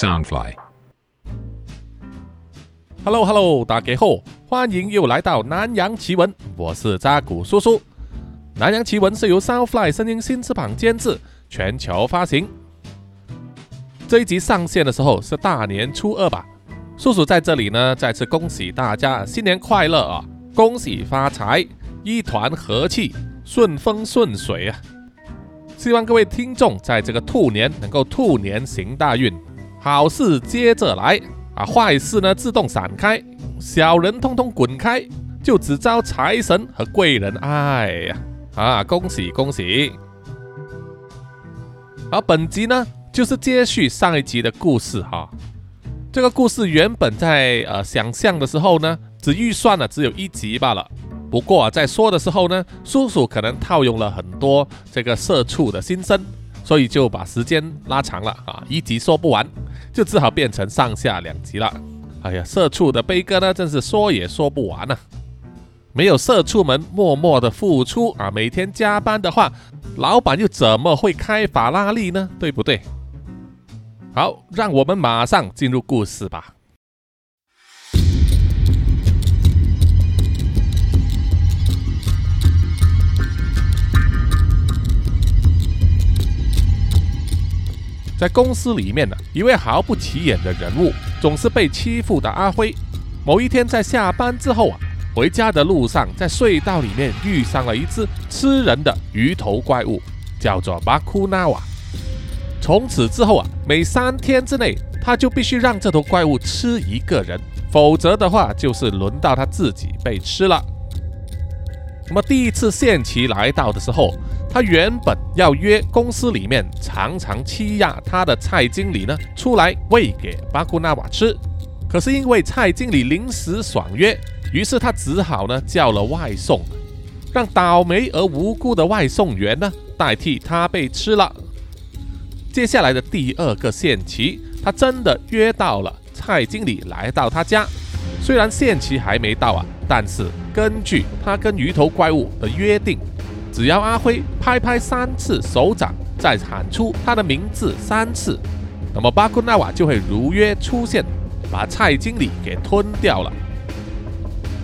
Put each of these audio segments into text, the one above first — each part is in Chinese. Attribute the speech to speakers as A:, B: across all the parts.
A: Soundfly。
B: Hello Hello，大家好，欢迎又来到南洋奇闻，我是扎古叔叔。南洋奇闻是由 Soundfly 声音新翅膀监制，全球发行。这一集上线的时候是大年初二吧？叔叔在这里呢，再次恭喜大家新年快乐啊！恭喜发财，一团和气，顺风顺水啊！希望各位听众在这个兔年能够兔年行大运，好事接着来。啊，坏事呢自动闪开，小人通通滚开，就只招财神和贵人爱呀！啊，恭喜恭喜！好，本集呢就是接续上一集的故事哈。这个故事原本在呃想象的时候呢，只预算了只有一集罢了。不过啊，在说的时候呢，叔叔可能套用了很多这个社畜的心声，所以就把时间拉长了啊，一集说不完。就只好变成上下两级了。哎呀，社畜的悲歌呢，真是说也说不完啊！没有社畜们默默的付出啊，每天加班的话，老板又怎么会开法拉利呢？对不对？好，让我们马上进入故事吧。在公司里面呢，一位毫不起眼的人物，总是被欺负的阿辉。某一天在下班之后啊，回家的路上，在隧道里面遇上了一只吃人的鱼头怪物，叫做巴库纳瓦。从此之后啊，每三天之内，他就必须让这头怪物吃一个人，否则的话，就是轮到他自己被吃了。那么第一次限期来到的时候，他原本要约公司里面常常欺压他的蔡经理呢出来喂给巴库纳瓦吃，可是因为蔡经理临时爽约，于是他只好呢叫了外送，让倒霉而无辜的外送员呢代替他被吃了。接下来的第二个限期，他真的约到了蔡经理来到他家，虽然限期还没到啊，但是根据他跟鱼头怪物的约定。只要阿辉拍拍三次手掌，再喊出他的名字三次，那么巴库纳瓦就会如约出现，把蔡经理给吞掉了。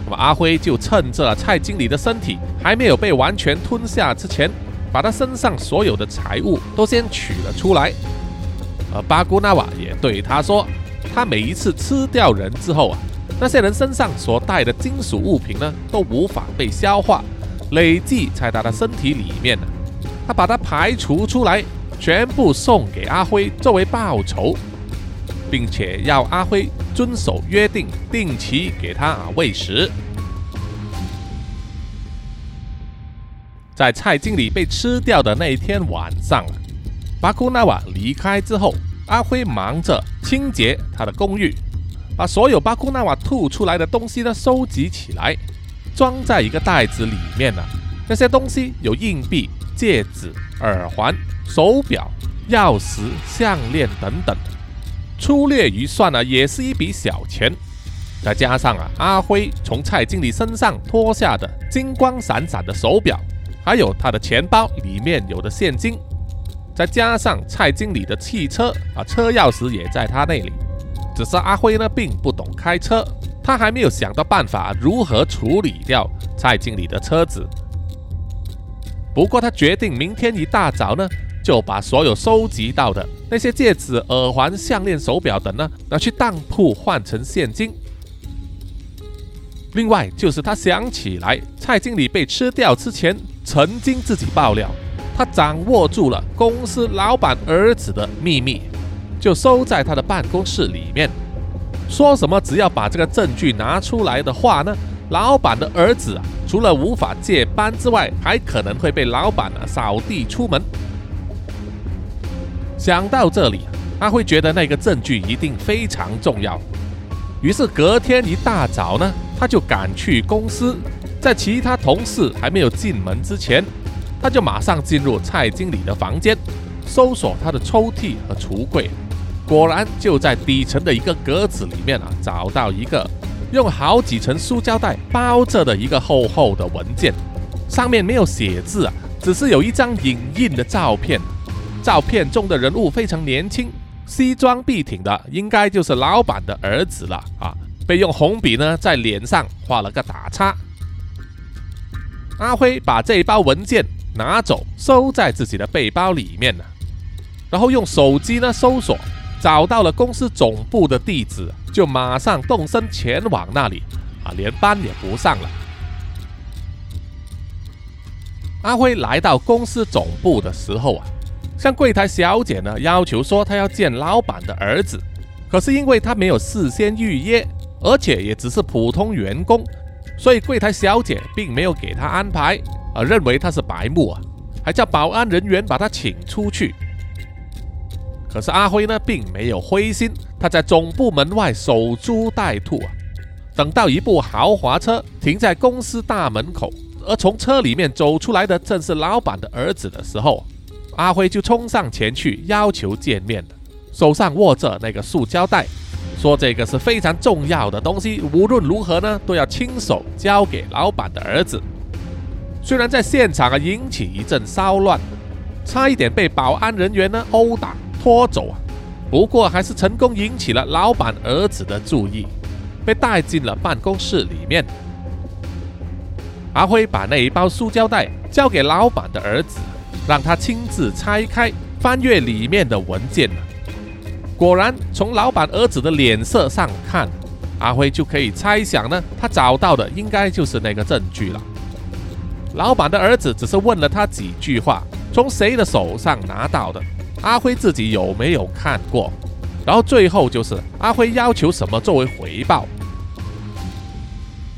B: 那么阿辉就趁着蔡经理的身体还没有被完全吞下之前，把他身上所有的财物都先取了出来。而巴库纳瓦也对他说，他每一次吃掉人之后啊，那些人身上所带的金属物品呢，都无法被消化。累计在他的身体里面呢，他把它排除出来，全部送给阿辉作为报酬，并且要阿辉遵守约定，定期给他喂食。在蔡经理被吃掉的那一天晚上，巴库纳瓦离开之后，阿辉忙着清洁他的公寓，把所有巴库纳瓦吐出来的东西呢收集起来。装在一个袋子里面呢，那些东西有硬币、戒指、耳环、手表、钥匙、项链等等，粗略一算呢，也是一笔小钱。再加上啊，阿辉从蔡经理身上脱下的金光闪闪的手表，还有他的钱包里面有的现金，再加上蔡经理的汽车啊，车钥匙也在他那里。只是阿辉呢，并不懂开车。他还没有想到办法如何处理掉蔡经理的车子。不过他决定明天一大早呢，就把所有收集到的那些戒指、耳环、项链、手表等呢，拿去当铺换成现金。另外就是他想起来，蔡经理被吃掉之前，曾经自己爆料，他掌握住了公司老板儿子的秘密，就收在他的办公室里面。说什么只要把这个证据拿出来的话呢，老板的儿子啊，除了无法接班之外，还可能会被老板啊扫地出门。想到这里，他会觉得那个证据一定非常重要。于是隔天一大早呢，他就赶去公司，在其他同事还没有进门之前，他就马上进入蔡经理的房间，搜索他的抽屉和橱柜。果然就在底层的一个格子里面啊，找到一个用好几层塑胶袋包着的一个厚厚的文件，上面没有写字啊，只是有一张影印的照片。照片中的人物非常年轻，西装笔挺的应该就是老板的儿子了啊！被用红笔呢在脸上画了个打叉。阿辉把这一包文件拿走，收在自己的背包里面了，然后用手机呢搜索，找到了公司总部的地址，就马上动身前往那里，啊，连班也不上了。阿辉来到公司总部的时候啊，向柜台小姐呢要求说他要见老板的儿子，可是因为他没有事先预约，而且也只是普通员工。所以柜台小姐并没有给他安排，而认为他是白目啊，还叫保安人员把他请出去。可是阿辉呢，并没有灰心，他在总部门外守株待兔啊。等到一部豪华车停在公司大门口，而从车里面走出来的正是老板的儿子的时候，阿辉就冲上前去要求见面手上握着那个塑胶袋。说这个是非常重要的东西，无论如何呢，都要亲手交给老板的儿子。虽然在现场啊引起一阵骚乱，差一点被保安人员呢殴打拖走啊，不过还是成功引起了老板儿子的注意，被带进了办公室里面。阿辉把那一包塑胶袋交给老板的儿子，让他亲自拆开，翻阅里面的文件。果然，从老板儿子的脸色上看，阿辉就可以猜想呢，他找到的应该就是那个证据了。老板的儿子只是问了他几句话，从谁的手上拿到的，阿辉自己有没有看过？然后最后就是阿辉要求什么作为回报？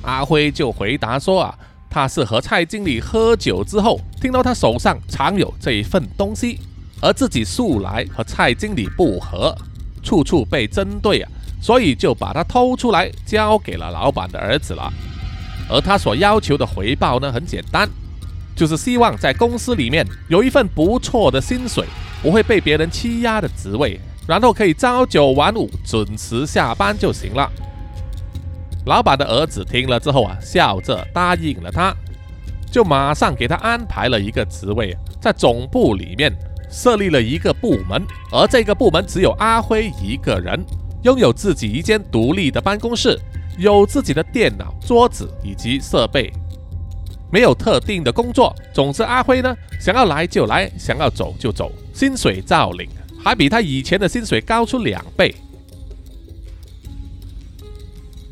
B: 阿辉就回答说啊，他是和蔡经理喝酒之后，听到他手上藏有这一份东西，而自己素来和蔡经理不和。处处被针对啊，所以就把他偷出来交给了老板的儿子了。而他所要求的回报呢，很简单，就是希望在公司里面有一份不错的薪水，不会被别人欺压的职位，然后可以朝九晚五，准时下班就行了。老板的儿子听了之后啊，笑着答应了他，就马上给他安排了一个职位，在总部里面。设立了一个部门，而这个部门只有阿辉一个人，拥有自己一间独立的办公室，有自己的电脑、桌子以及设备，没有特定的工作。总之，阿辉呢，想要来就来，想要走就走，薪水照领，还比他以前的薪水高出两倍。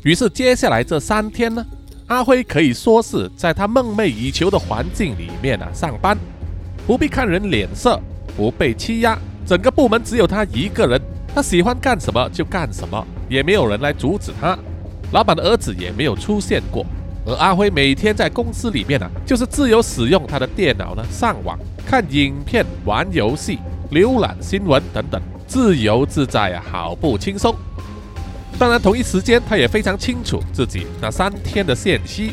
B: 于是，接下来这三天呢，阿辉可以说是在他梦寐以求的环境里面啊上班，不必看人脸色。不被欺压，整个部门只有他一个人，他喜欢干什么就干什么，也没有人来阻止他。老板的儿子也没有出现过，而阿辉每天在公司里面呢，就是自由使用他的电脑呢，上网、看影片、玩游戏、浏览新闻等等，自由自在啊，好不轻松。当然，同一时间他也非常清楚自己那三天的限期，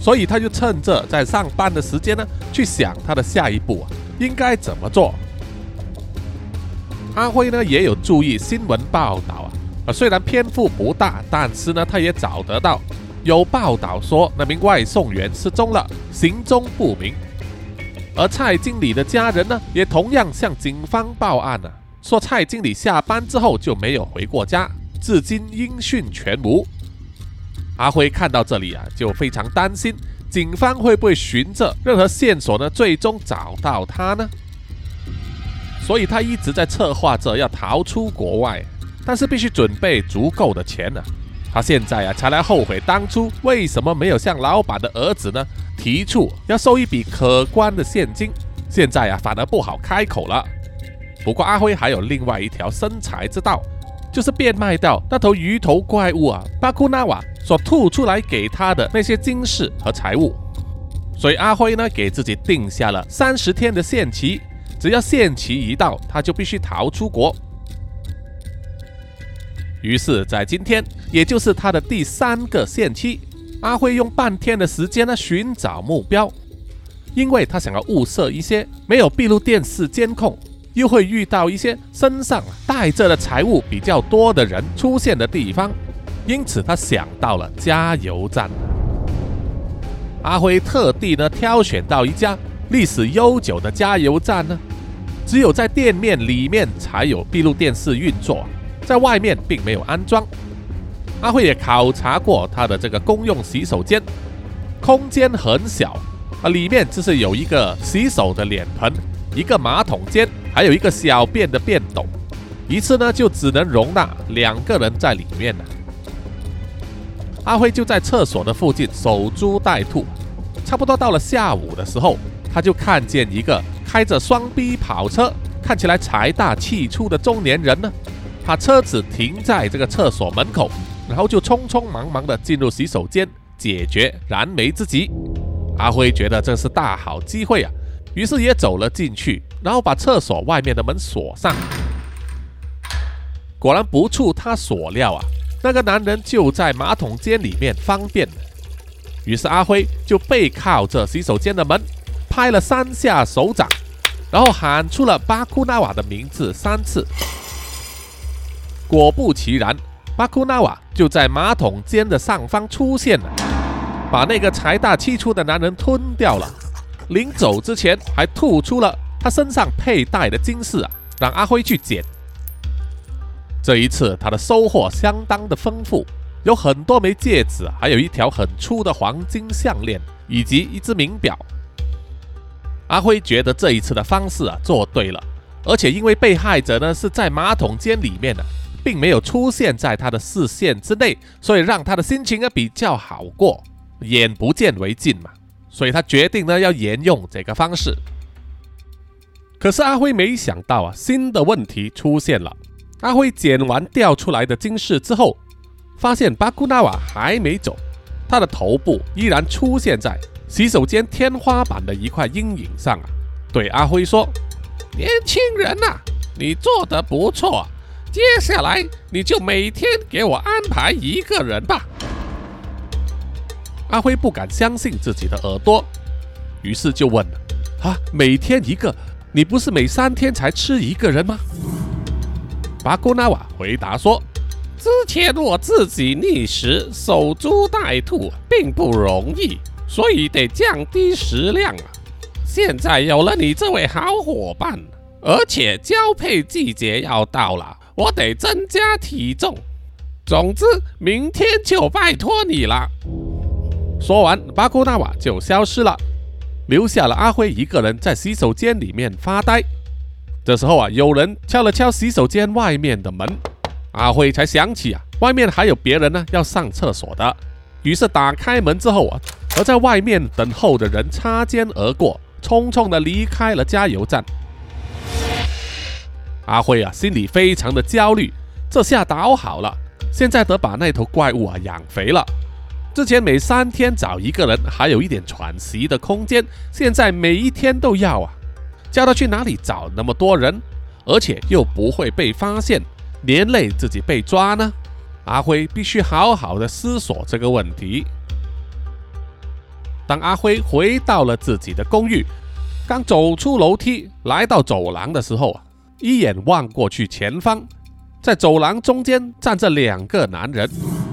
B: 所以他就趁着在上班的时间呢，去想他的下一步啊，应该怎么做。阿辉呢也有注意新闻报道啊，啊虽然篇幅不大，但是呢他也找得到有报道说那名外送员失踪了，行踪不明。而蔡经理的家人呢也同样向警方报案了，说蔡经理下班之后就没有回过家，至今音讯全无。阿辉看到这里啊，就非常担心警方会不会循着任何线索呢，最终找到他呢？所以他一直在策划着要逃出国外，但是必须准备足够的钱呢。他现在啊才来后悔当初为什么没有向老板的儿子呢提出要收一笔可观的现金，现在啊反而不好开口了。不过阿辉还有另外一条生财之道，就是变卖掉那头鱼头怪物啊巴库纳瓦所吐出来给他的那些金饰和财物。所以阿辉呢给自己定下了三十天的限期。只要限期一到，他就必须逃出国。于是，在今天，也就是他的第三个限期，阿辉用半天的时间呢寻找目标，因为他想要物色一些没有闭路电视监控，又会遇到一些身上带着的财物比较多的人出现的地方。因此，他想到了加油站。阿辉特地呢挑选到一家历史悠久的加油站呢。只有在店面里面才有闭路电视运作，在外面并没有安装。阿辉也考察过他的这个公用洗手间，空间很小啊，里面就是有一个洗手的脸盆，一个马桶间，还有一个小便的便斗，一次呢就只能容纳两个人在里面呢。阿辉就在厕所的附近守株待兔，差不多到了下午的时候，他就看见一个开着双 B 跑车、看起来财大气粗的中年人呢，把车子停在这个厕所门口。然后就匆匆忙忙地进入洗手间解决燃眉之急。阿辉觉得这是大好机会啊，于是也走了进去，然后把厕所外面的门锁上。果然不出他所料啊，那个男人就在马桶间里面方便。于是阿辉就背靠着洗手间的门，拍了三下手掌，然后喊出了巴库纳瓦的名字三次。果不其然。巴库纳瓦就在马桶间的上方出现了，把那个财大气粗的男人吞掉了。临走之前，还吐出了他身上佩戴的金饰啊，让阿辉去捡。这一次他的收获相当的丰富，有很多枚戒指，还有一条很粗的黄金项链，以及一只名表。阿辉觉得这一次的方式啊做对了，而且因为被害者呢是在马桶间里面的。并没有出现在他的视线之内，所以让他的心情呢比较好过。眼不见为净嘛，所以他决定呢要沿用这个方式。可是阿辉没想到啊，新的问题出现了。阿辉捡完掉出来的金饰之后，发现巴库纳瓦还没走，他的头部依然出现在洗手间天花板的一块阴影上啊。对阿辉说：“年轻人呐，你做的不错。”接下来你就每天给我安排一个人吧。阿辉不敢相信自己的耳朵，于是就问：“啊，每天一个？你不是每三天才吃一个人吗？”巴古纳瓦回答说：“之前我自己觅食、守株待兔，并不容易，所以得降低食量啊。现在有了你这位好伙伴，而且交配季节要到了。”我得增加体重，总之明天就拜托你了。说完，巴库纳瓦就消失了，留下了阿辉一个人在洗手间里面发呆。这时候啊，有人敲了敲洗手间外面的门，阿辉才想起啊，外面还有别人呢要上厕所的。于是打开门之后啊，和在外面等候的人擦肩而过，匆匆的离开了加油站。阿辉啊，心里非常的焦虑。这下倒好了，现在得把那头怪物啊养肥了。之前每三天找一个人，还有一点喘息的空间，现在每一天都要啊。叫他去哪里找那么多人，而且又不会被发现，连累自己被抓呢？阿辉必须好好的思索这个问题。当阿辉回到了自己的公寓，刚走出楼梯，来到走廊的时候啊。一眼望过去，前方在走廊中间站着两个男人，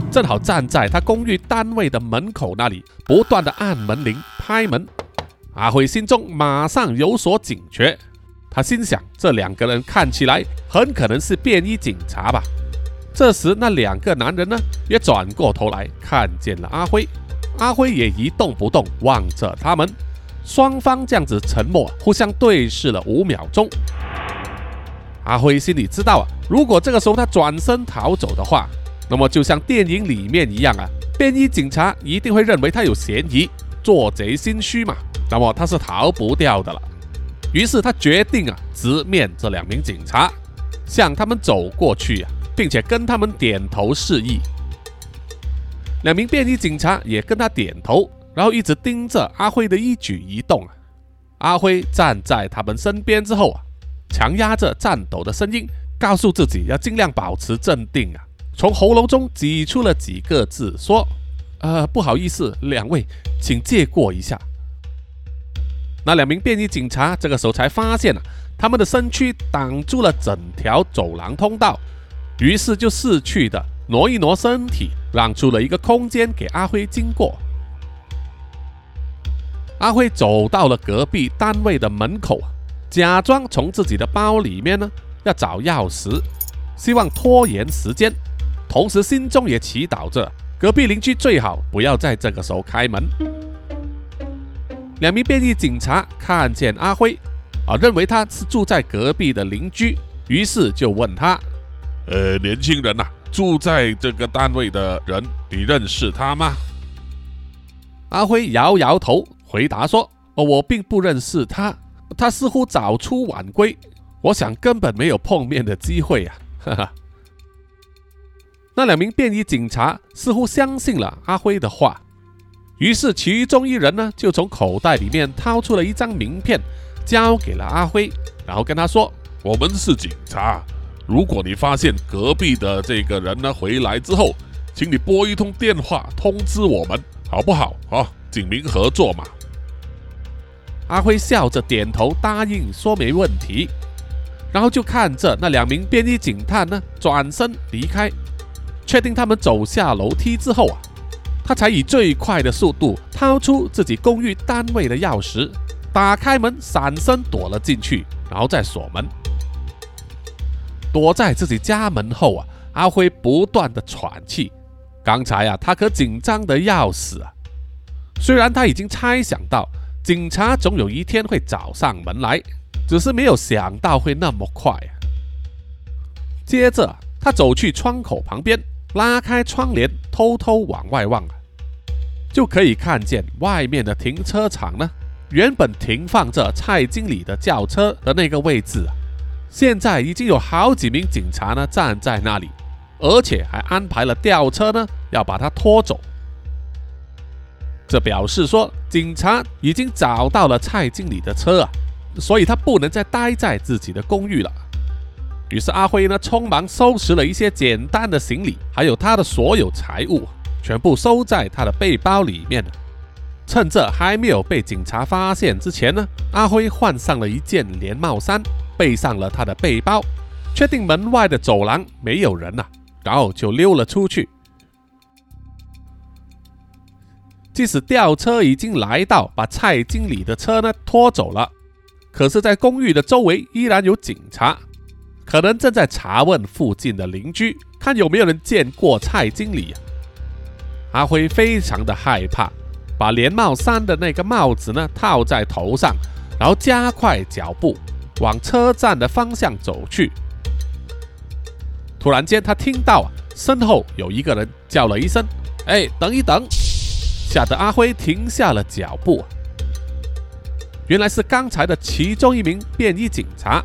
B: 正好站在他公寓单位的门口那里，不断的按门铃、拍门。阿辉心中马上有所警觉，他心想：这两个人看起来很可能是便衣警察吧。这时，那两个男人呢，也转过头来看见了阿辉，阿辉也一动不动望着他们，双方这样子沉默，互相对视了五秒钟。阿辉心里知道啊，如果这个时候他转身逃走的话，那么就像电影里面一样啊，便衣警察一定会认为他有嫌疑，做贼心虚嘛，那么他是逃不掉的了。于是他决定啊，直面这两名警察，向他们走过去啊，并且跟他们点头示意。两名便衣警察也跟他点头，然后一直盯着阿辉的一举一动啊。阿辉站在他们身边之后啊。强压着颤抖的声音，告诉自己要尽量保持镇定啊！从喉咙中挤出了几个字，说：“呃，不好意思，两位，请借过一下。”那两名便衣警察这个时候才发现啊，他们的身躯挡住了整条走廊通道，于是就逝去的挪一挪身体，让出了一个空间给阿辉经过。阿辉走到了隔壁单位的门口假装从自己的包里面呢要找钥匙，希望拖延时间，同时心中也祈祷着隔壁邻居最好不要在这个时候开门。两名便衣警察看见阿辉，啊，认为他是住在隔壁的邻居，于是就问他：“
A: 呃，年轻人呐，住在这个单位的人，你认识他吗？”
B: 阿辉摇摇头，回答说：“哦，我并不认识他。”他似乎早出晚归，我想根本没有碰面的机会啊！哈哈。那两名便衣警察似乎相信了阿辉的话，于是其中一人呢就从口袋里面掏出了一张名片，交给了阿辉，然后跟他说：“
A: 我们是警察，如果你发现隔壁的这个人呢回来之后，请你拨一通电话通知我们，好不好？啊，警民合作嘛。”
B: 阿辉笑着点头答应，说没问题，然后就看着那两名便衣警探呢转身离开。确定他们走下楼梯之后啊，他才以最快的速度掏出自己公寓单位的钥匙，打开门，闪身躲了进去，然后再锁门。躲在自己家门后啊，阿辉不断的喘气。刚才啊，他可紧张的要死啊。虽然他已经猜想到。警察总有一天会找上门来，只是没有想到会那么快。接着，他走去窗口旁边，拉开窗帘，偷偷往外望，就可以看见外面的停车场呢。原本停放着蔡经理的轿车的那个位置，现在已经有好几名警察呢站在那里，而且还安排了吊车呢，要把他拖走。这表示说，警察已经找到了蔡经理的车啊，所以他不能再待在自己的公寓了。于是阿辉呢，匆忙收拾了一些简单的行李，还有他的所有财物，全部收在他的背包里面。趁着还没有被警察发现之前呢，阿辉换上了一件连帽衫，背上了他的背包，确定门外的走廊没有人了，然后就溜了出去。即使吊车已经来到，把蔡经理的车呢拖走了，可是，在公寓的周围依然有警察，可能正在查问附近的邻居，看有没有人见过蔡经理。阿辉非常的害怕，把连帽衫的那个帽子呢套在头上，然后加快脚步往车站的方向走去。突然间，他听到啊，身后有一个人叫了一声：“哎，等一等！”吓得阿辉停下了脚步。原来是刚才的其中一名便衣警察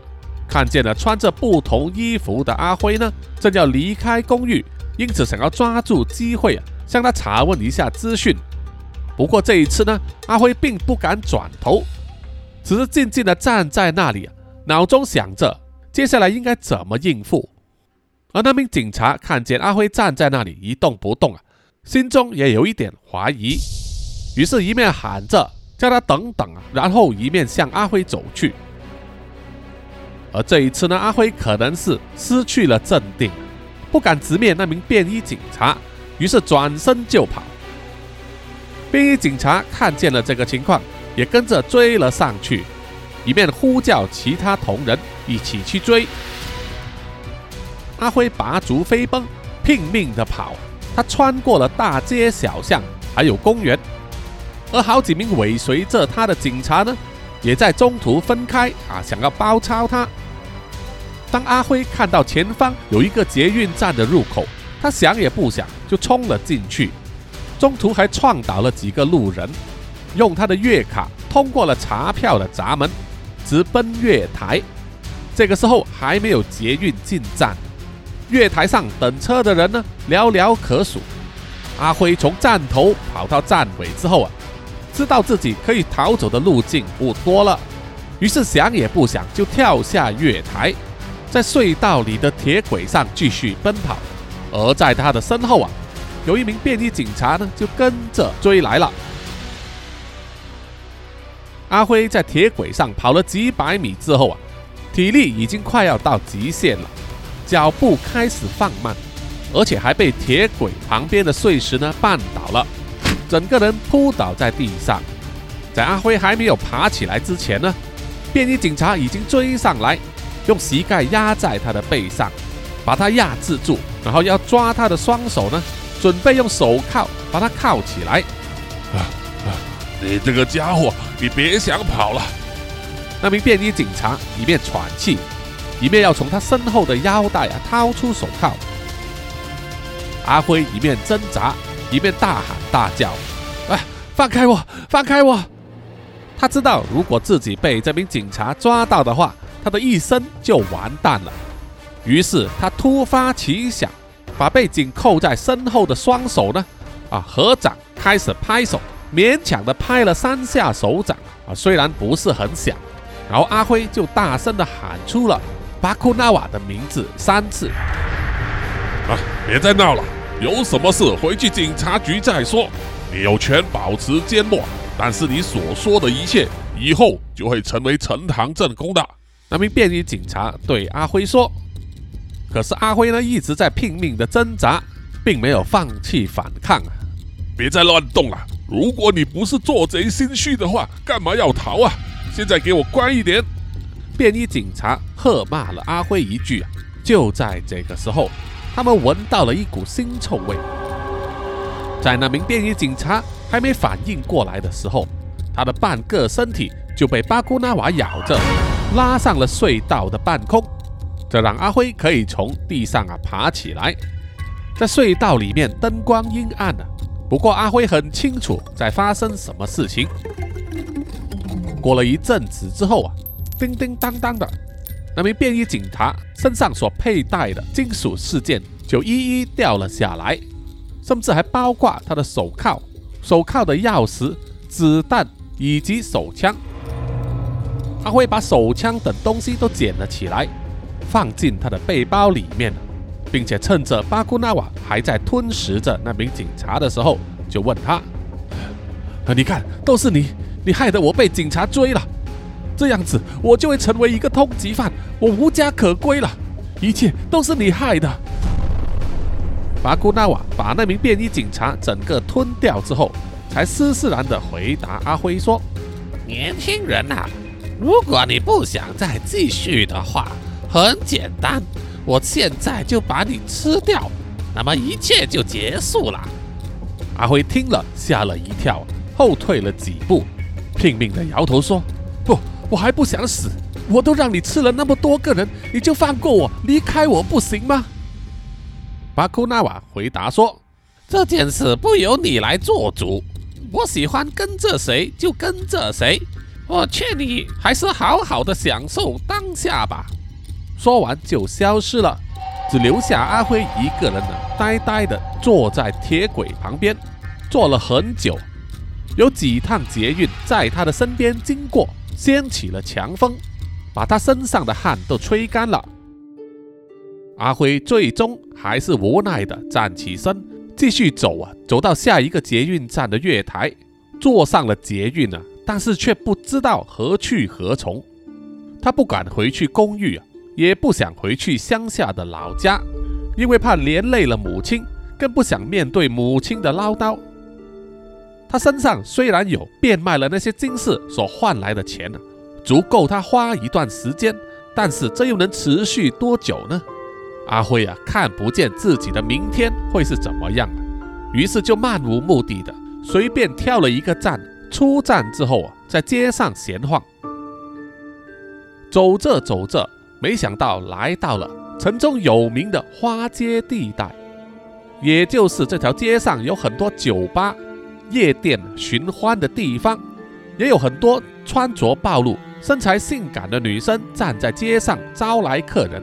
B: 看见了穿着不同衣服的阿辉呢，正要离开公寓，因此想要抓住机会啊，向他查问一下资讯。不过这一次呢，阿辉并不敢转头，只是静静的站在那里，脑中想着接下来应该怎么应付。而那名警察看见阿辉站在那里一动不动啊。心中也有一点怀疑，于是，一面喊着叫他等等，然后一面向阿辉走去。而这一次呢，阿辉可能是失去了镇定，不敢直面那名便衣警察，于是转身就跑。便衣警察看见了这个情况，也跟着追了上去，一面呼叫其他同仁一起去追。阿辉拔足飞奔，拼命的跑。他穿过了大街小巷，还有公园，而好几名尾随着他的警察呢，也在中途分开啊，想要包抄他。当阿辉看到前方有一个捷运站的入口，他想也不想就冲了进去，中途还撞倒了几个路人，用他的月卡通过了查票的闸门，直奔月台。这个时候还没有捷运进站。月台上等车的人呢，寥寥可数。阿辉从站头跑到站尾之后啊，知道自己可以逃走的路径不多了，于是想也不想就跳下月台，在隧道里的铁轨上继续奔跑。而在他的身后啊，有一名便衣警察呢，就跟着追来了。阿辉在铁轨上跑了几百米之后啊，体力已经快要到极限了。脚步开始放慢，而且还被铁轨旁边的碎石呢绊倒了，整个人扑倒在地上。在阿辉还没有爬起来之前呢，便衣警察已经追上来，用膝盖压在他的背上，把他压制住，然后要抓他的双手呢，准备用手铐把他铐起来。
A: 啊啊！你这个家伙，你别想跑了！
B: 那名便衣警察一面喘气，一面要从他身后的腰带啊掏出手铐。阿辉一面挣扎，一面大喊大叫：“哎，放开我！放开我！”他知道，如果自己被这名警察抓到的话，他的一生就完蛋了。于是他突发奇想，把被紧扣在身后的双手呢，啊，合掌开始拍手，勉强的拍了三下手掌，啊，虽然不是很响。然后阿辉就大声的喊出了巴库纳瓦的名字三次。
A: 啊，别再闹了，有什么事回去警察局再说。你有权保持缄默。但是你所说的一切，以后就会成为呈堂证供的。
B: 那名便衣警察对阿辉说：“可是阿辉呢，一直在拼命的挣扎，并没有放弃反抗啊！
A: 别再乱动了！如果你不是做贼心虚的话，干嘛要逃啊？现在给我乖一点！”
B: 便衣警察喝骂了阿辉一句！就在这个时候，他们闻到了一股腥臭味。在那名便衣警察。还没反应过来的时候，他的半个身体就被巴古纳瓦咬着，拉上了隧道的半空，这让阿辉可以从地上啊爬起来。在隧道里面灯光阴暗啊，不过阿辉很清楚在发生什么事情。过了一阵子之后啊，叮叮当当的，那名便衣警察身上所佩戴的金属饰件就一一掉了下来，甚至还包括他的手铐。手铐的钥匙、子弹以及手枪，他会把手枪等东西都捡了起来，放进他的背包里面，并且趁着巴库纳瓦还在吞食着那名警察的时候，就问他：“，你看，都是你，你害得我被警察追了，这样子我就会成为一个通缉犯，我无家可归了，一切都是你害的。”巴古纳瓦把那名便衣警察整个吞掉之后，才斯斯然地回答阿辉说：“
C: 年轻人呐，如果你不想再继续的话，很简单，我现在就把你吃掉，那么一切就结束了。”
B: 阿辉听了吓了一跳，后退了几步，拼命地摇头说：“，我还不想死，我都让你吃了那么多个人，你就放过我，离开我不行吗？”巴库纳瓦回答说：“
C: 这件事不由你来做主，我喜欢跟着谁就跟着谁。我劝你还是好好的享受当下吧。”
B: 说完就消失了，只留下阿辉一个人呢，呆呆的坐在铁轨旁边，坐了很久。有几趟捷运在他的身边经过，掀起了强风，把他身上的汗都吹干了。阿辉最终还是无奈的站起身，继续走啊，走到下一个捷运站的月台，坐上了捷运啊，但是却不知道何去何从。他不敢回去公寓啊，也不想回去乡下的老家，因为怕连累了母亲，更不想面对母亲的唠叨。他身上虽然有变卖了那些金饰所换来的钱呢，足够他花一段时间，但是这又能持续多久呢？阿辉啊，看不见自己的明天会是怎么样于是就漫无目的的随便挑了一个站，出站之后啊，在街上闲晃。走着走着，没想到来到了城中有名的花街地带，也就是这条街上有很多酒吧、夜店、寻欢的地方，也有很多穿着暴露、身材性感的女生站在街上招来客人。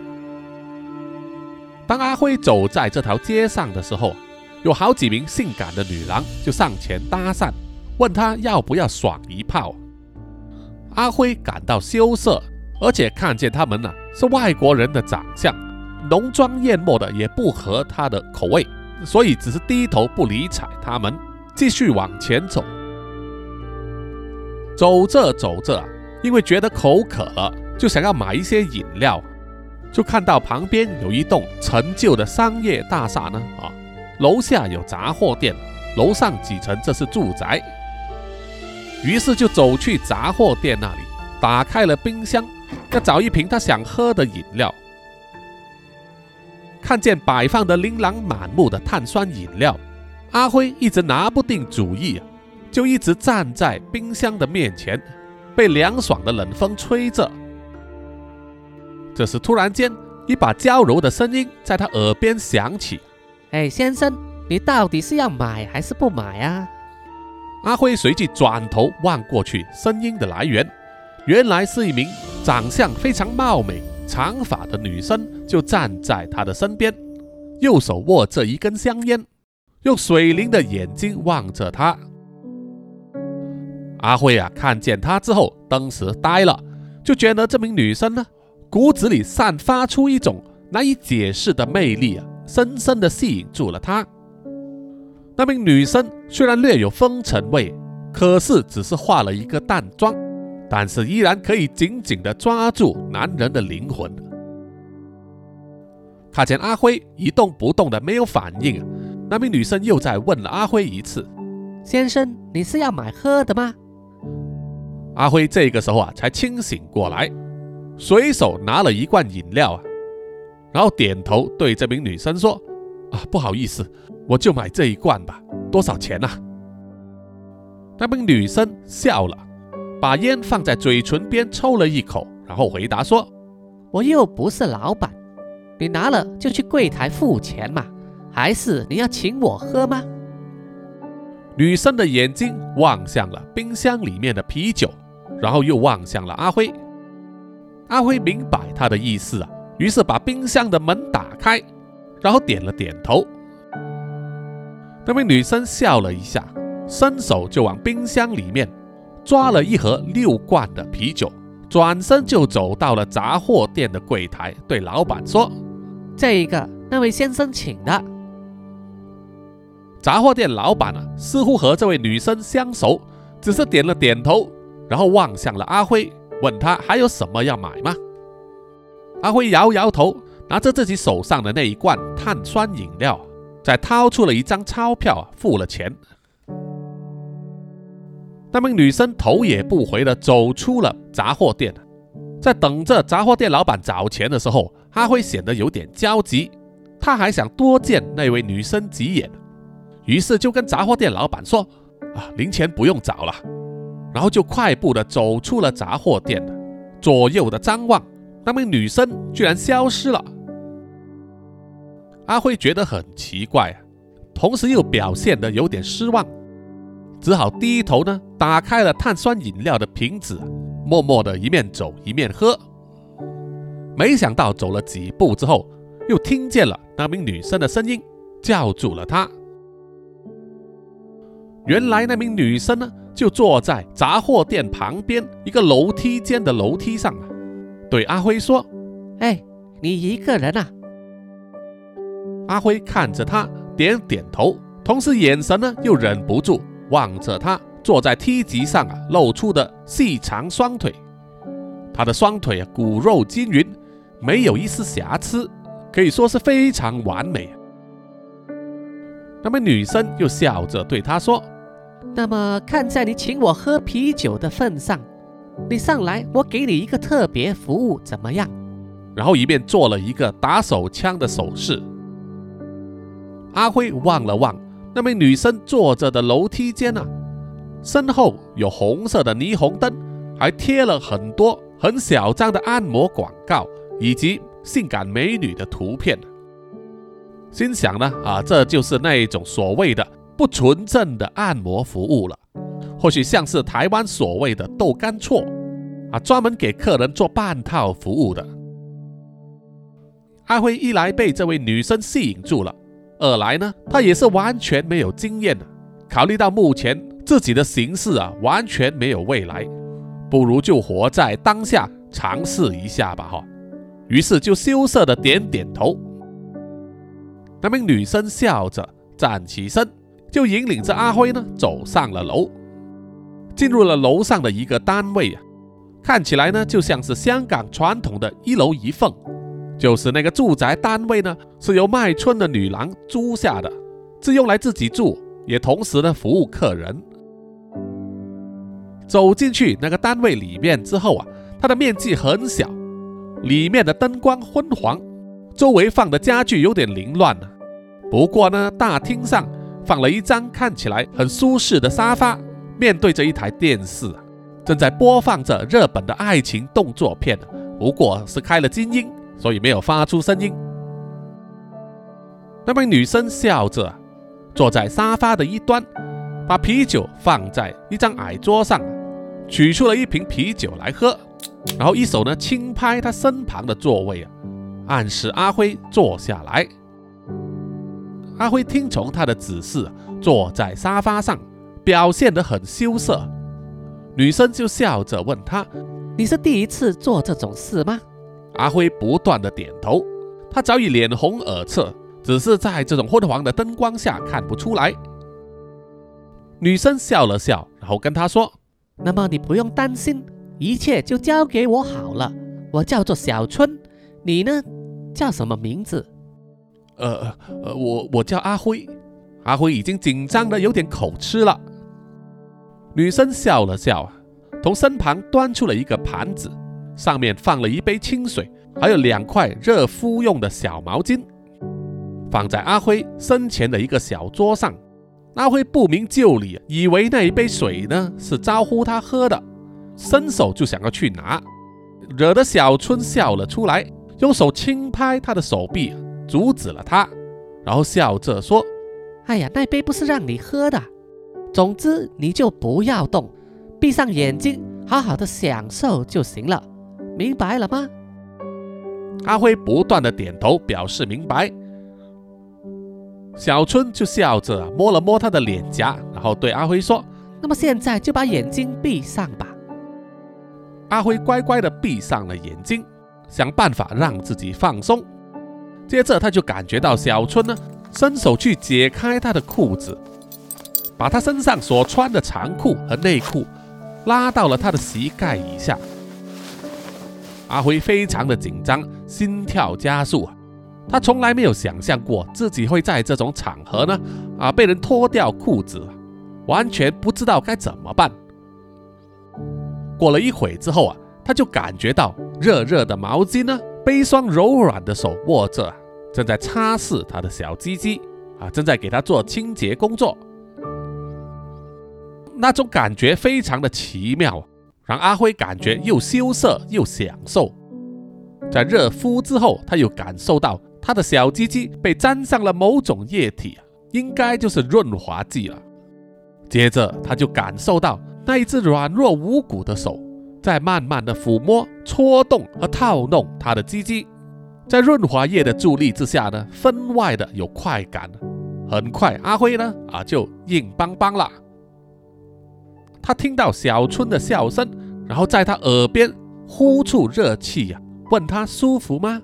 B: 当阿辉走在这条街上的时候，有好几名性感的女郎就上前搭讪，问他要不要爽一炮。阿辉感到羞涩，而且看见他们呢是外国人的长相，浓妆艳抹的也不合他的口味，所以只是低头不理睬他们，继续往前走。走着走着，因为觉得口渴了，就想要买一些饮料。就看到旁边有一栋陈旧的商业大厦呢，啊，楼下有杂货店，楼上几层这是住宅。于是就走去杂货店那里，打开了冰箱，要找一瓶他想喝的饮料。看见摆放的琳琅满目的碳酸饮料，阿辉一直拿不定主意啊，就一直站在冰箱的面前，被凉爽的冷风吹着。这时，突然间，一把娇柔的声音在他耳边响起：“
D: 哎，先生，你到底是要买还是不买啊？”
B: 阿辉随即转头望过去，声音的来源原来是一名长相非常貌美。长发的女生就站在他的身边，右手握着一根香烟，用水灵的眼睛望着他。阿辉啊，看见他之后，当时呆了，就觉得这名女生呢，骨子里散发出一种难以解释的魅力啊，深深的吸引住了他。那名女生虽然略有风尘味，可是只是化了一个淡妆。但是依然可以紧紧地抓住男人的灵魂。看见阿辉一动不动的没有反应，那名女生又再问了阿辉一次：“
D: 先生，你是要买喝的吗？”
B: 阿辉这个时候啊才清醒过来，随手拿了一罐饮料啊，然后点头对这名女生说：“啊，不好意思，我就买这一罐吧，多少钱啊？”那名女生笑了。把烟放在嘴唇边抽了一口，然后回答说：“
D: 我又不是老板，你拿了就去柜台付钱嘛，还是你要请我喝吗？”
B: 女生的眼睛望向了冰箱里面的啤酒，然后又望向了阿辉。阿辉明白她的意思啊，于是把冰箱的门打开，然后点了点头。那位女生笑了一下，伸手就往冰箱里面。抓了一盒六罐的啤酒，转身就走到了杂货店的柜台，对老板说：“
D: 这一个那位先生请的。”
B: 杂货店老板啊，似乎和这位女生相熟，只是点了点头，然后望向了阿辉，问他还有什么要买吗？阿辉摇摇头，拿着自己手上的那一罐碳酸饮料，再掏出了一张钞票，付了钱。那名女生头也不回地走出了杂货店，在等着杂货店老板找钱的时候，阿辉显得有点焦急。他还想多见那位女生几眼，于是就跟杂货店老板说：“啊，零钱不用找了。”然后就快步的走出了杂货店，左右的张望，那名女生居然消失了。阿辉觉得很奇怪，同时又表现得有点失望。只好低头呢，打开了碳酸饮料的瓶子，默默的一面走一面喝。没想到走了几步之后，又听见了那名女生的声音，叫住了他。原来那名女生呢，就坐在杂货店旁边一个楼梯间的楼梯上啊，对阿辉说：“
D: 哎，你一个人啊？”
B: 阿辉看着他，点点头，同时眼神呢又忍不住。望着他坐在梯级上啊，露出的细长双腿，他的双腿啊骨肉均匀，没有一丝瑕疵，可以说是非常完美。那么女生又笑着对他说：“
D: 那么看在你请我喝啤酒的份上，你上来，我给你一个特别服务，怎么样？”
B: 然后一边做了一个打手枪的手势。阿辉望了望。那名女生坐着的楼梯间啊，身后有红色的霓虹灯，还贴了很多很小张的按摩广告以及性感美女的图片。心想呢，啊，这就是那一种所谓的不纯正的按摩服务了，或许像是台湾所谓的豆干错啊，专门给客人做半套服务的。阿辉一来被这位女生吸引住了。二来呢，他也是完全没有经验的。考虑到目前自己的形势啊，完全没有未来，不如就活在当下，尝试一下吧，哈。于是就羞涩的点点头。那名女生笑着站起身，就引领着阿辉呢走上了楼，进入了楼上的一个单位啊，看起来呢就像是香港传统的一楼一凤。就是那个住宅单位呢，是由卖春的女郎租下的，是用来自己住，也同时呢服务客人。走进去那个单位里面之后啊，它的面积很小，里面的灯光昏黄，周围放的家具有点凌乱。不过呢，大厅上放了一张看起来很舒适的沙发，面对着一台电视，正在播放着日本的爱情动作片，不过是开了静音，所以没有发出声音。那位女生笑着坐在沙发的一端，把啤酒放在一张矮桌上。取出了一瓶啤酒来喝，然后一手呢轻拍她身旁的座位啊，暗示阿辉坐下来。阿辉听从他的指示，坐在沙发上，表现得很羞涩。女生就笑着问他：“
D: 你是第一次做这种事吗？”
B: 阿辉不断的点头。他早已脸红耳赤，只是在这种昏黄的灯光下看不出来。女生笑了笑，然后跟他说。
D: 那么你不用担心，一切就交给我好了。我叫做小春，你呢？叫什么名字？
B: 呃呃，我我叫阿辉。阿辉已经紧张的有点口吃了。女生笑了笑，从身旁端出了一个盘子，上面放了一杯清水，还有两块热敷用的小毛巾，放在阿辉身前的一个小桌上。阿辉不明就里，以为那一杯水呢是招呼他喝的，伸手就想要去拿，惹得小春笑了出来，用手轻拍他的手臂，阻止了他，然后笑着说：“
D: 哎呀，那杯不是让你喝的，总之你就不要动，闭上眼睛，好好的享受就行了，明白了吗？”
B: 阿辉不断的点头表示明白。小春就笑着摸了摸他的脸颊，然后对阿辉说：“
D: 那么现在就把眼睛闭上吧。”
B: 阿辉乖乖的闭上了眼睛，想办法让自己放松。接着他就感觉到小春呢，伸手去解开他的裤子，把他身上所穿的长裤和内裤拉到了他的膝盖以下。阿辉非常的紧张，心跳加速。他从来没有想象过自己会在这种场合呢，啊，被人脱掉裤子，完全不知道该怎么办。过了一会之后啊，他就感觉到热热的毛巾呢，被一双柔软的手握着，正在擦拭他的小鸡鸡，啊，正在给他做清洁工作。那种感觉非常的奇妙，让阿辉感觉又羞涩又享受。在热敷之后，他又感受到。他的小鸡鸡被沾上了某种液体，应该就是润滑剂了。接着，他就感受到那一只软弱无骨的手在慢慢的抚摸、搓动和套弄他的鸡鸡，在润滑液的助力之下呢，分外的有快感。很快，阿辉呢啊就硬邦邦了。他听到小春的笑声，然后在他耳边呼出热气呀，问他舒服吗？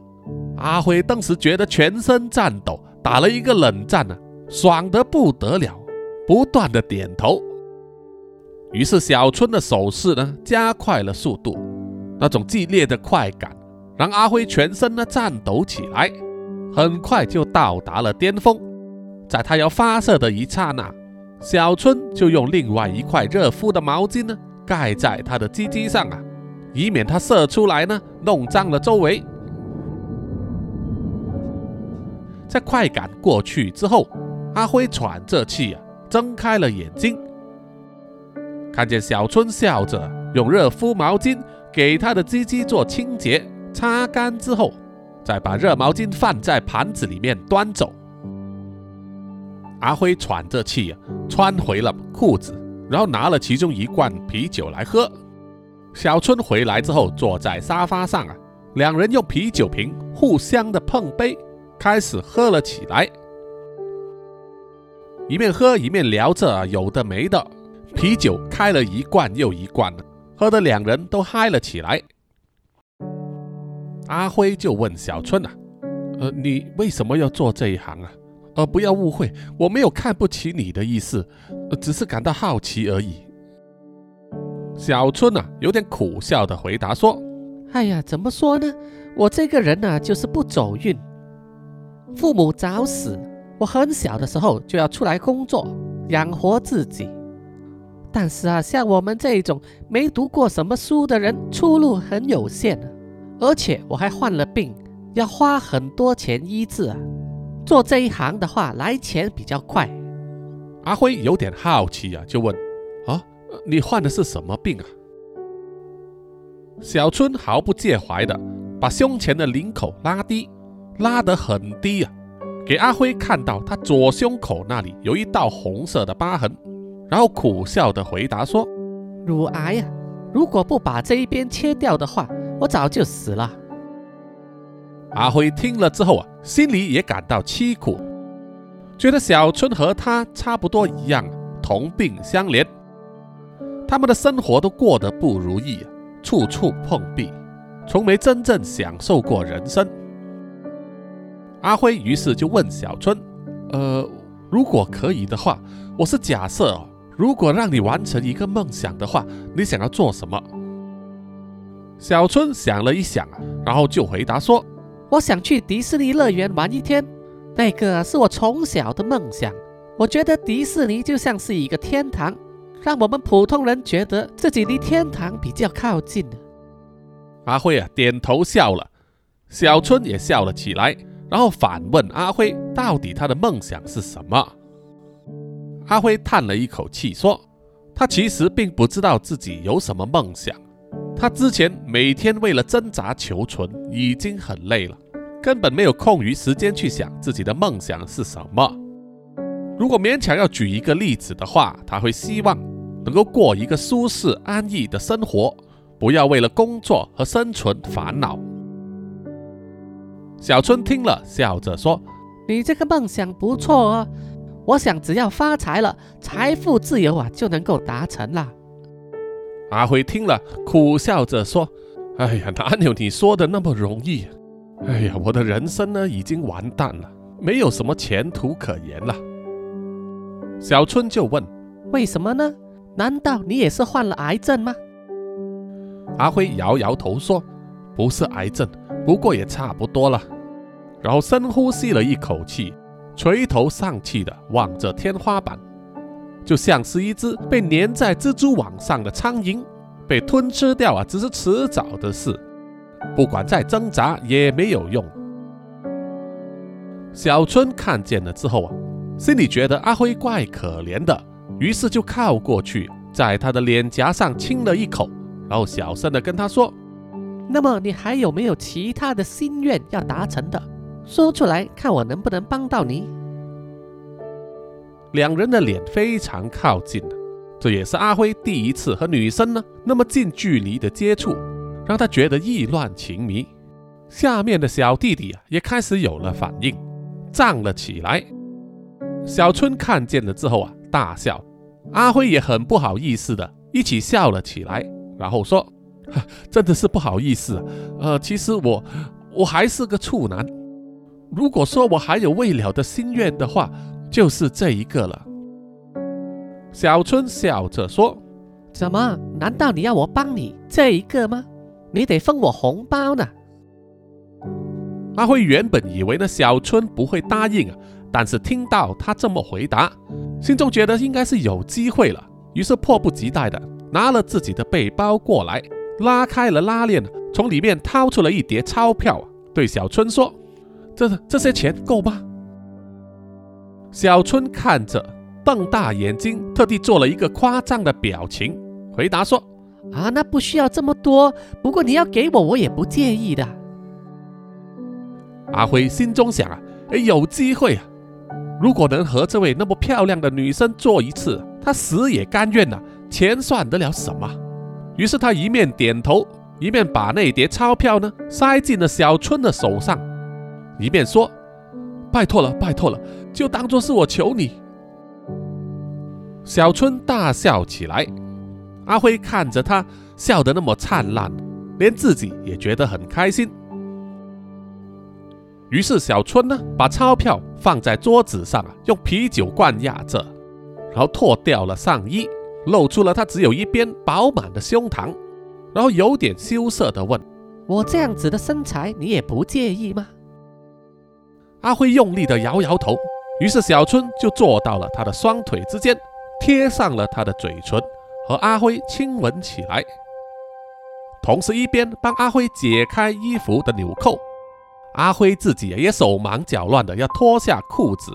B: 阿辉当时觉得全身颤抖，打了一个冷战呢，爽得不得了，不断的点头。于是小春的手势呢加快了速度，那种激烈的快感让阿辉全身呢颤抖起来，很快就到达了巅峰。在他要发射的一刹那，小春就用另外一块热敷的毛巾呢盖在他的鸡鸡上啊，以免他射出来呢弄脏了周围。在快感过去之后，阿辉喘着气啊，睁开了眼睛，看见小春笑着用热敷毛巾给他的鸡鸡做清洁，擦干之后，再把热毛巾放在盘子里面端走。阿辉喘着气啊，穿回了裤子，然后拿了其中一罐啤酒来喝。小春回来之后，坐在沙发上啊，两人用啤酒瓶互相的碰杯。开始喝了起来，一面喝一面聊着有的没的，啤酒开了一罐又一罐喝得两人都嗨了起来。阿辉就问小春啊：“呃，你为什么要做这一行啊？呃，不要误会，我没有看不起你的意思，只是感到好奇而已。”小春啊，有点苦笑的回答说：“
D: 哎呀，怎么说呢？我这个人呢，就是不走运。”父母早死，我很小的时候就要出来工作养活自己。但是啊，像我们这种没读过什么书的人，出路很有限。而且我还患了病，要花很多钱医治啊。做这一行的话，来钱比较快。
B: 阿辉有点好奇啊，就问：“啊，你患的是什么病啊？”小春毫不介怀的把胸前的领口拉低，拉得很低啊，给阿辉看到他左胸口那里有一道红色的疤痕，然后苦笑的回答说：“
D: 乳癌呀，如果不把这一边切掉的话，我早就死了。”
B: 阿辉听了之后啊，心里也感到凄苦，觉得小春和他差不多一样，同病相怜，他们的生活都过得不如意，处处碰壁，从没真正享受过人生。阿辉于是就问小春：“呃，如果可以的话，我是假设哦，如果让你完成一个梦想的话，你想要做什么？”小春想了一想啊，然后就回答说。
D: 我想去迪士尼乐园玩一天，那个是我从小的梦想。我觉得迪士尼就像是一个天堂，让我们普通人觉得自己离天堂比较靠近。
B: 阿辉啊，点头笑了，小春也笑了起来，然后反问阿辉，到底他的梦想是什么？阿辉叹了一口气说：“他其实并不知道自己有什么梦想，他之前每天为了挣扎求存，已经很累了。”根本没有空余时间去想自己的梦想是什么。如果勉强要举一个例子的话，他会希望能够过一个舒适安逸的生活，不要为了工作和生存烦恼。小春听了，笑着说：“
D: 你这个梦想不错哦，我想只要发财了，财富自由啊，就能够达成了。”
B: 阿辉听了，苦笑着说：“哎呀，哪有你说的那么容易？”哎呀，我的人生呢已经完蛋了，没有什么前途可言了。小春就问：“
D: 为什么呢？难道你也是患了癌症吗？”
B: 阿辉摇摇头说：“不是癌症，不过也差不多了。”然后深呼吸了一口气，垂头丧气的望着天花板，就像是一只被粘在蜘蛛网上的苍蝇，被吞吃掉啊，只是迟早的事。不管再挣扎也没有用。小春看见了之后啊，心里觉得阿辉怪可怜的，于是就靠过去，在他的脸颊上亲了一口，然后小声的跟他说：“
D: 那么你还有没有其他的心愿要达成的？说出来，看我能不能帮到你。”
B: 两人的脸非常靠近这也是阿辉第一次和女生呢那么近距离的接触。让他觉得意乱情迷，下面的小弟弟啊也开始有了反应，站了起来。小春看见了之后啊大笑，阿辉也很不好意思的一起笑了起来，然后说：“ 真的是不好意思，呃，其实我我还是个处男。如果说我还有未了的心愿的话，就是这一个了。”小春笑着说：“
D: 怎么？难道你要我帮你这一个吗？”你得分我红包呢。
B: 阿辉原本以为呢小春不会答应啊，但是听到他这么回答，心中觉得应该是有机会了，于是迫不及待的拿了自己的背包过来，拉开了拉链，从里面掏出了一叠钞票，对小春说：“这这些钱够吗？”小春看着，瞪大眼睛，特地做了一个夸张的表情，回答说。
D: 啊，那不需要这么多。不过你要给我，我也不介意的。
B: 阿辉心中想啊，哎，有机会啊！如果能和这位那么漂亮的女生做一次，他死也甘愿呐。钱算得了什么？于是他一面点头，一面把那叠钞票呢塞进了小春的手上，一面说：“拜托了，拜托了，就当做是我求你。”小春大笑起来。阿辉看着他笑得那么灿烂，连自己也觉得很开心。于是小春呢，把钞票放在桌子上啊，用啤酒罐压着，然后脱掉了上衣，露出了他只有一边饱满的胸膛，然后有点羞涩地问：“
D: 我这样子的身材，你也不介意吗？”
B: 阿辉用力地摇摇头。于是小春就坐到了他的双腿之间，贴上了他的嘴唇。和阿辉亲吻起来，同时一边帮阿辉解开衣服的纽扣。阿辉自己也手忙脚乱的要脱下裤子。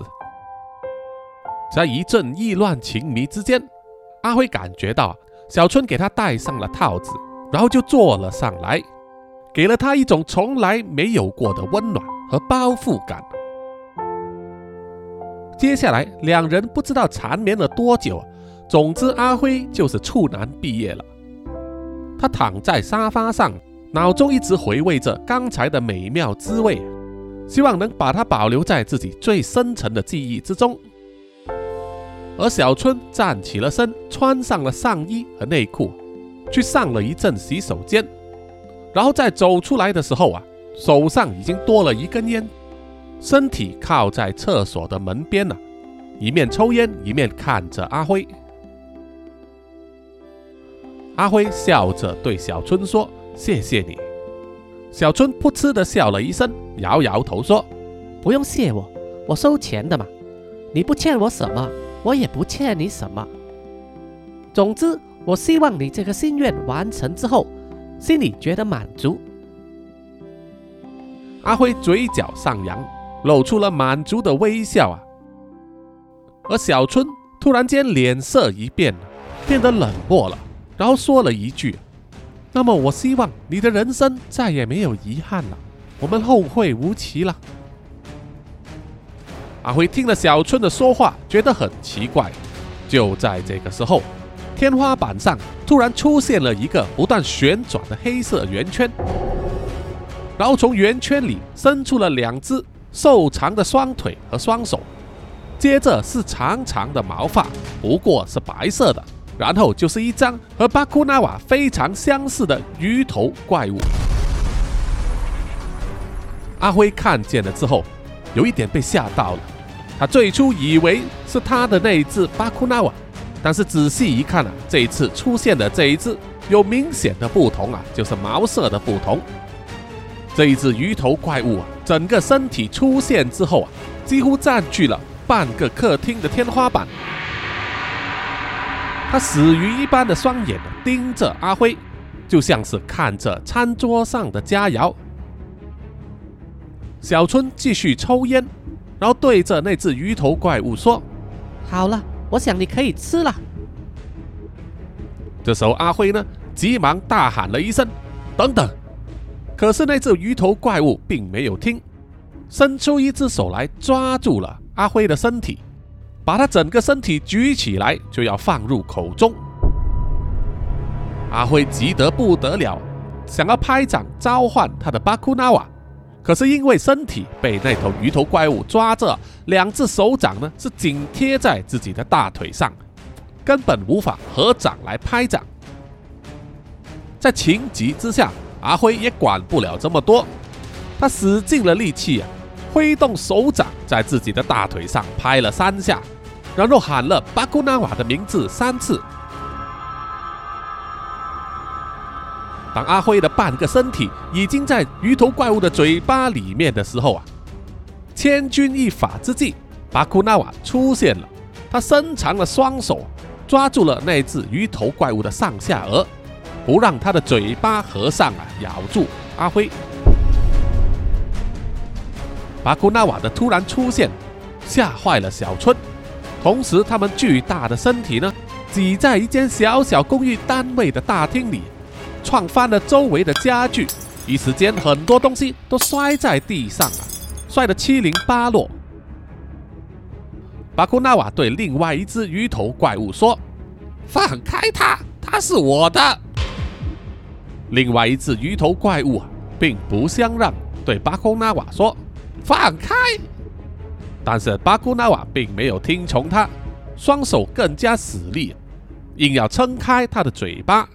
B: 在一阵意乱情迷之间，阿辉感觉到小春给他戴上了套子，然后就坐了上来，给了他一种从来没有过的温暖和包覆感。接下来，两人不知道缠绵了多久，总之阿辉就是处男毕业了。他躺在沙发上，脑中一直回味着刚才的美妙滋味，希望能把它保留在自己最深沉的记忆之中。而小春站起了身，穿上了上衣和内裤，去上了一阵洗手间，然后在走出来的时候啊，手上已经多了一根烟，身体靠在厕所的门边呢，一面抽烟一面看着阿辉。阿辉笑着对小春说：“谢谢你。”小春噗嗤的笑了一声，摇摇头说：“
D: 不用谢我，我收钱的嘛，你不欠我什么。”我也不欠你什么。总之，我希望你这个心愿完成之后，心里觉得满足。
B: 阿辉嘴角上扬，露出了满足的微笑啊。而小春突然间脸色一变，变得冷漠了，然后说了一句：“那么，我希望你的人生再也没有遗憾了，我们后会无期了。”阿辉听了小春的说话，觉得很奇怪。就在这个时候，天花板上突然出现了一个不断旋转的黑色圆圈，然后从圆圈里伸出了两只瘦长的双腿和双手，接着是长长的毛发，不过是白色的，然后就是一张和巴库纳瓦非常相似的鱼头怪物。阿辉看见了之后。有一点被吓到了，他最初以为是他的那一只巴库纳瓦，但是仔细一看啊，这一次出现的这一只有明显的不同啊，就是毛色的不同。这一只鱼头怪物啊，整个身体出现之后啊，几乎占据了半个客厅的天花板。他死鱼一般的双眼盯着阿辉，就像是看着餐桌上的佳肴。小春继续抽烟，然后对着那只鱼头怪物说：“
D: 好了，我想你可以吃了。”
B: 这时候，阿辉呢急忙大喊了一声：“等等！”可是那只鱼头怪物并没有听，伸出一只手来抓住了阿辉的身体，把他整个身体举起来就要放入口中。阿辉急得不得了，想要拍掌召唤他的巴库纳瓦。可是因为身体被那头鱼头怪物抓着，两只手掌呢是紧贴在自己的大腿上，根本无法合掌来拍掌。在情急之下，阿辉也管不了这么多，他使尽了力气啊，挥动手掌在自己的大腿上拍了三下，然后喊了巴库纳瓦的名字三次。当阿辉的半个身体已经在鱼头怪物的嘴巴里面的时候啊，千钧一发之际，巴库纳瓦出现了。他伸长了双手，抓住了那只鱼头怪物的上下颚，不让他的嘴巴合上啊，咬住阿辉。巴库纳瓦的突然出现，吓坏了小春。同时，他们巨大的身体呢，挤在一间小小公寓单位的大厅里。撞翻了周围的家具，一时间很多东西都摔在地上了，摔得七零八落。巴库纳瓦对另外一只鱼头怪物说：“
C: 放开他，他是我的。”
B: 另外一只鱼头怪物啊，并不相让，对巴库纳瓦说：“
C: 放开！”
B: 但是巴库纳瓦并没有听从他，双手更加使力，硬要撑开他的嘴巴。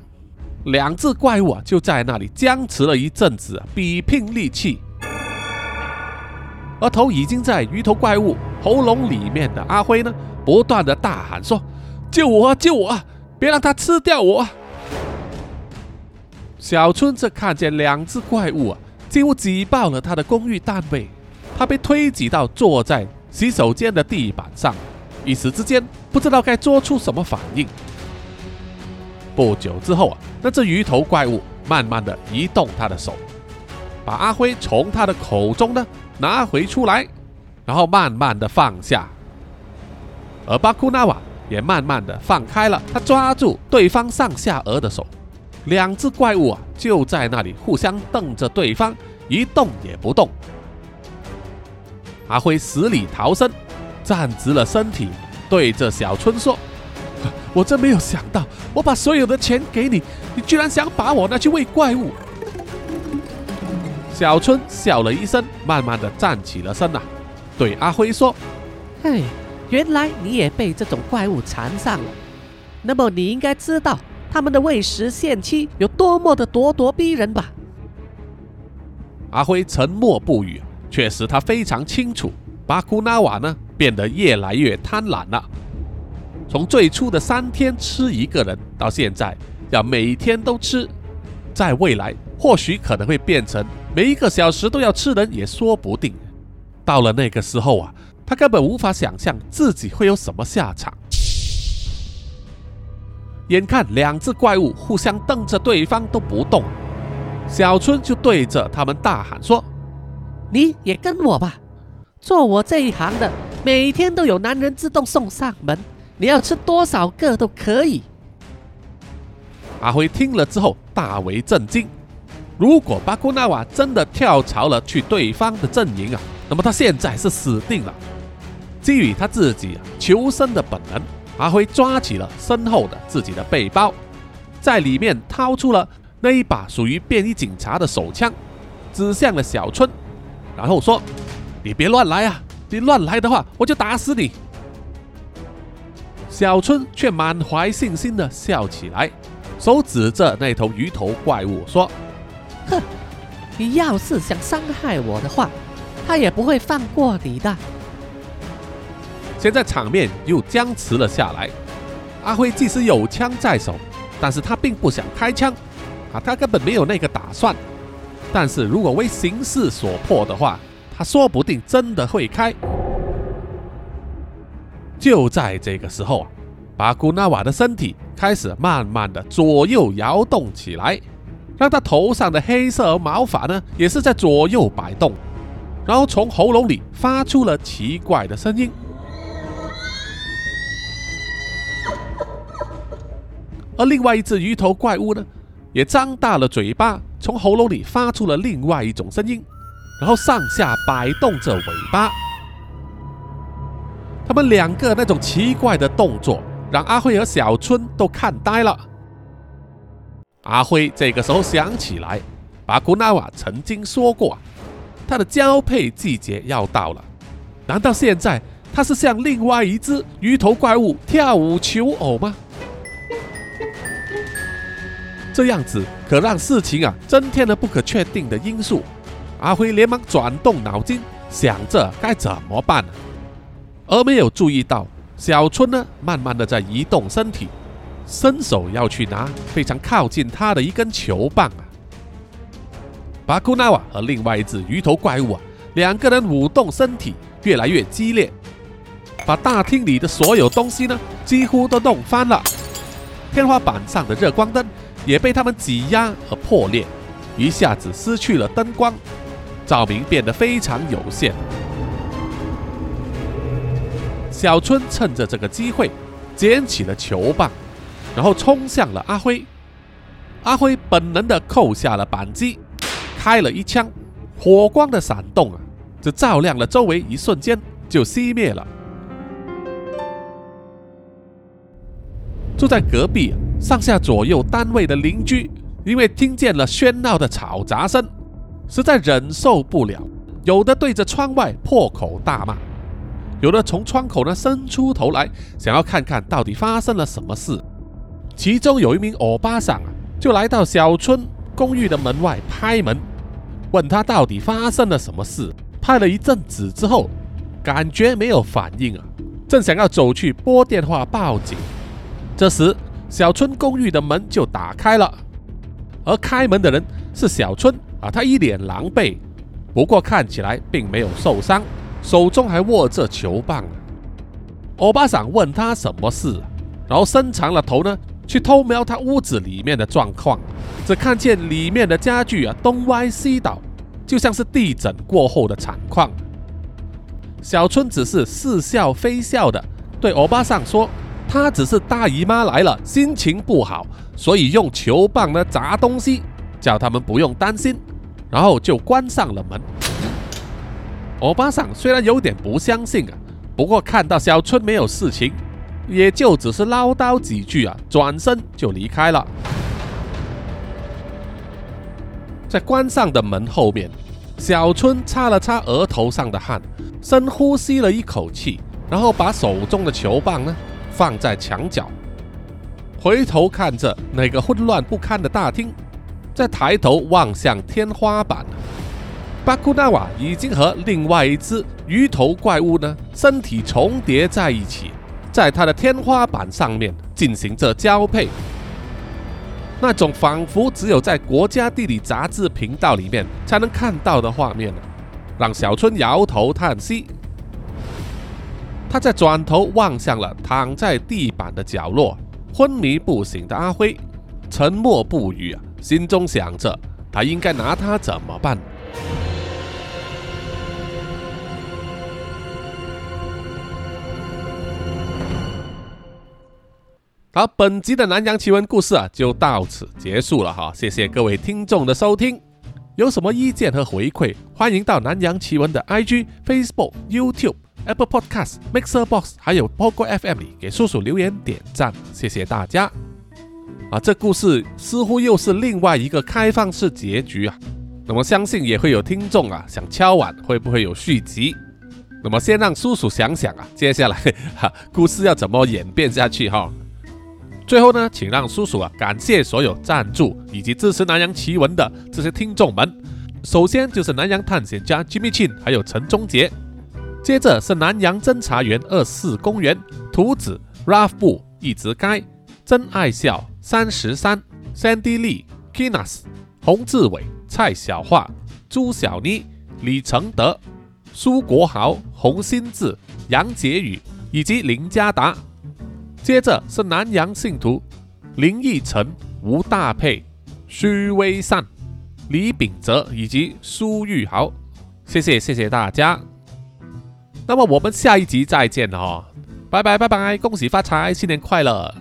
B: 两只怪物啊，就在那里僵持了一阵子，比拼力气。而头已经在鱼头怪物喉咙里面的阿辉呢，不断的大喊说：“救我！救我！别让他吃掉我！”小春则看见两只怪物啊，几乎挤爆了他的公寓单位，他被推挤到坐在洗手间的地板上，一时之间不知道该做出什么反应。不久之后啊，那只鱼头怪物慢慢的移动他的手，把阿辉从他的口中呢拿回出来，然后慢慢的放下，而巴库纳瓦也慢慢的放开了他抓住对方上下颚的手，两只怪物啊就在那里互相瞪着对方，一动也不动。阿辉死里逃生，站直了身体，对着小春说：“我真没有想到，我把所有的钱给你，你居然想把我拿去喂怪物。”小春笑了一声，慢慢的站起了身啊，对阿辉说：“
D: 嘿，原来你也被这种怪物缠上了。那么你应该知道他们的喂食限期有多么的咄咄逼人吧？”
B: 阿辉沉默不语。确实，他非常清楚，巴库纳瓦呢变得越来越贪婪了。从最初的三天吃一个人，到现在要每天都吃，在未来或许可能会变成每一个小时都要吃人，也说不定。到了那个时候啊，他根本无法想象自己会有什么下场。眼看两只怪物互相瞪着对方都不动，小春就对着他们大喊说。
D: 你也跟我吧，做我这一行的，每天都有男人自动送上门，你要吃多少个都可以。
B: 阿辉听了之后大为震惊，如果巴库纳瓦真的跳槽了去对方的阵营啊，那么他现在是死定了。基于他自己求生的本能，阿辉抓起了身后的自己的背包，在里面掏出了那一把属于便衣警察的手枪，指向了小春。然后说：“你别乱来啊！你乱来的话，我就打死你。”小春却满怀信心的笑起来，手指着那头鱼头怪物说：“
D: 哼，你要是想伤害我的话，他也不会放过你的。”
B: 现在场面又僵持了下来。阿辉即使有枪在手，但是他并不想开枪，啊，他根本没有那个打算。但是如果为形势所迫的话，他说不定真的会开。就在这个时候啊，巴古纳瓦的身体开始慢慢的左右摇动起来，让他头上的黑色毛发呢也是在左右摆动，然后从喉咙里发出了奇怪的声音。而另外一只鱼头怪物呢，也张大了嘴巴。从喉咙里发出了另外一种声音，然后上下摆动着尾巴。他们两个那种奇怪的动作，让阿辉和小春都看呆了。阿辉这个时候想起来，巴古纳瓦曾经说过，他的交配季节要到了。难道现在他是向另外一只鱼头怪物跳舞求偶吗？这样子可让事情啊增添了不可确定的因素。阿辉连忙转动脑筋，想着该怎么办，而没有注意到小春呢，慢慢的在移动身体，伸手要去拿非常靠近他的一根球棒啊。巴库纳瓦和另外一只鱼头怪物啊，两个人舞动身体越来越激烈，把大厅里的所有东西呢几乎都弄翻了，天花板上的热光灯。也被他们挤压而破裂，一下子失去了灯光，照明变得非常有限。小春趁着这个机会捡起了球棒，然后冲向了阿辉。阿辉本能的扣下了扳机，开了一枪，火光的闪动啊，这照亮了周围，一瞬间就熄灭了。住在隔壁。上下左右单位的邻居，因为听见了喧闹的吵杂声，实在忍受不了，有的对着窗外破口大骂，有的从窗口呢伸出头来，想要看看到底发生了什么事。其中有一名欧巴桑啊，就来到小村公寓的门外拍门，问他到底发生了什么事。拍了一阵子之后，感觉没有反应啊，正想要走去拨电话报警，这时。小春公寓的门就打开了，而开门的人是小春啊，他一脸狼狈，不过看起来并没有受伤，手中还握着球棒。欧巴桑问他什么事，然后伸长了头呢，去偷瞄他屋子里面的状况，只看见里面的家具啊东歪西倒，就像是地震过后的惨况。小春只是似笑非笑的对欧巴桑说：“他只是大姨妈来了，心情不好，所以用球棒呢砸东西，叫他们不用担心。”然后就关上了门。欧巴桑虽然有点不相信啊，不过看到小春没有事情，也就只是唠叨几句啊，转身就离开了。在关上的门后面，小春擦了擦额头上的汗。深呼吸了一口气，然后把手中的球棒呢放在墙角，回头看着那个混乱不堪的大厅，再抬头望向天花板，巴库纳瓦已经和另外一只鱼头怪物呢身体重叠在一起，在他的天花板上面进行着交配，那种仿佛只有在国家地理杂志频道里面才能看到的画面。让小春摇头叹息，他在转头望向了躺在地板的角落、昏迷不醒的阿辉，沉默不语啊，心中想着他应该拿他怎么办。好，本集的南洋奇闻故事啊，就到此结束了哈，谢谢各位听众的收听。有什么意见和回馈，欢迎到南洋奇闻的 IG、Facebook、YouTube、Apple Podcast、Mixer Box，还有 Pogo FM 里给叔叔留言点赞，谢谢大家。啊，这故事似乎又是另外一个开放式结局啊。那么相信也会有听众啊想敲碗，会不会有续集？那么先让叔叔想想啊，接下来 哈故事要怎么演变下去哈。最后呢，请让叔叔啊感谢所有赞助以及支持南洋奇闻的这些听众们。首先就是南洋探险家 Jimmy Chin，还有陈忠杰。接着是南洋侦查员二四公园图子 Ralph 布一直该真爱笑三十三 Sandy Lee Kinas 洪志伟蔡小桦朱小妮李承德苏国豪洪新志杨杰宇以及林家达。接着是南洋信徒林奕晨、吴大佩、徐威善、李秉哲以及苏玉豪，谢谢谢谢大家。那么我们下一集再见哦，拜拜拜拜，恭喜发财，新年快乐！